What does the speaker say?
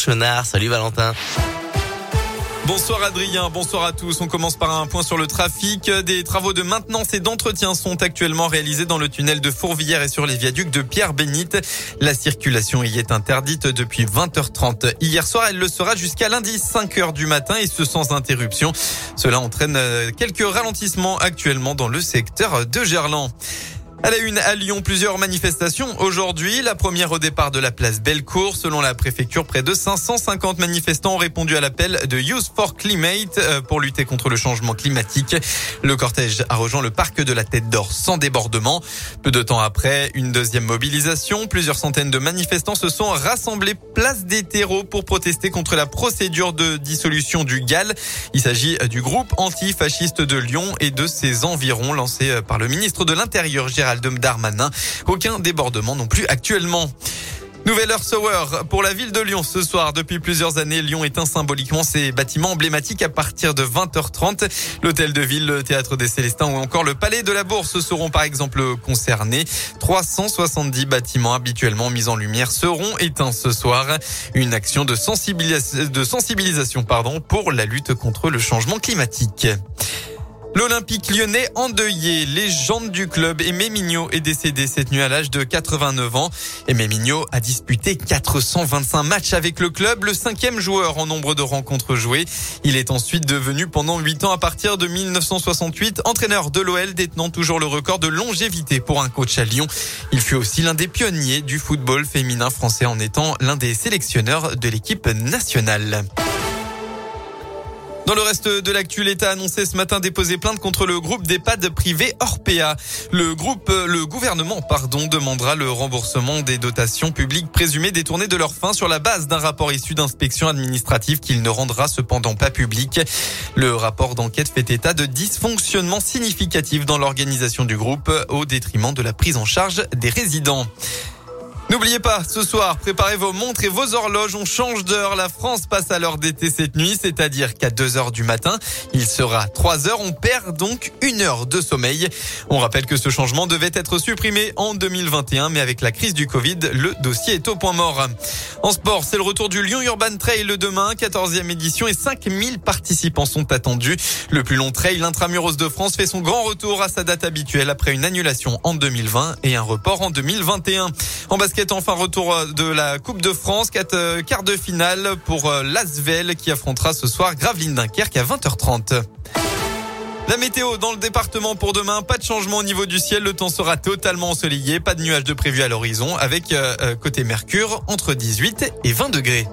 Chenard, salut Valentin. Bonsoir Adrien, bonsoir à tous. On commence par un point sur le trafic. Des travaux de maintenance et d'entretien sont actuellement réalisés dans le tunnel de Fourvière et sur les viaducs de Pierre-Bénite. La circulation y est interdite depuis 20h30. Hier soir, elle le sera jusqu'à lundi 5h du matin et ce sans interruption. Cela entraîne euh, quelques ralentissements actuellement dans le secteur de Gerland. À la une, à Lyon, plusieurs manifestations aujourd'hui. La première au départ de la place Bellecour. Selon la préfecture, près de 550 manifestants ont répondu à l'appel de Youth for Climate euh, pour lutter contre le changement climatique. Le cortège a rejoint le parc de la Tête d'Or sans débordement. Peu de temps après, une deuxième mobilisation. Plusieurs centaines de manifestants se sont rassemblés place des terreaux pour protester contre la procédure de dissolution du GAL. Il s'agit du groupe antifasciste de Lyon et de ses environs lancé par le ministre de l'Intérieur, Gérald Darmanin. Aucun débordement non plus actuellement. Nouvelle heure Sower pour la ville de Lyon ce soir. Depuis plusieurs années, Lyon éteint symboliquement ses bâtiments emblématiques à partir de 20h30. L'hôtel de ville, le théâtre des Célestins ou encore le palais de la Bourse seront par exemple concernés. 370 bâtiments habituellement mis en lumière seront éteints ce soir. Une action de, de sensibilisation pardon, pour la lutte contre le changement climatique. L'Olympique lyonnais endeuillé, légende du club, Aimé Mignot est décédé cette nuit à l'âge de 89 ans. Aimé Mignot a disputé 425 matchs avec le club, le cinquième joueur en nombre de rencontres jouées. Il est ensuite devenu pendant 8 ans à partir de 1968 entraîneur de l'OL détenant toujours le record de longévité pour un coach à Lyon. Il fut aussi l'un des pionniers du football féminin français en étant l'un des sélectionneurs de l'équipe nationale. Dans le reste de l'actu, l'État a annoncé ce matin déposer plainte contre le groupe d'EHPAD privé Orpea. Le groupe, le gouvernement, pardon, demandera le remboursement des dotations publiques présumées détournées de leur fin sur la base d'un rapport issu d'inspection administrative qu'il ne rendra cependant pas public. Le rapport d'enquête fait état de dysfonctionnements significatifs dans l'organisation du groupe au détriment de la prise en charge des résidents. N'oubliez pas, ce soir, préparez vos montres et vos horloges. On change d'heure. La France passe à l'heure d'été cette nuit, c'est-à-dire qu'à 2 heures du matin, il sera 3 heures. On perd donc une heure de sommeil. On rappelle que ce changement devait être supprimé en 2021, mais avec la crise du Covid, le dossier est au point mort. En sport, c'est le retour du Lyon Urban Trail le demain, 14e édition et 5000 participants sont attendus. Le plus long trail intramuros de France fait son grand retour à sa date habituelle après une annulation en 2020 et un report en 2021. En basket, enfin retour euh, de la Coupe de France, quatre euh, quarts de finale pour euh, l'Asvel qui affrontera ce soir Gravelines Dunkerque à 20h30. La météo dans le département pour demain, pas de changement au niveau du ciel, le temps sera totalement ensoleillé, pas de nuages de prévu à l'horizon avec côté Mercure entre 18 et 20 degrés.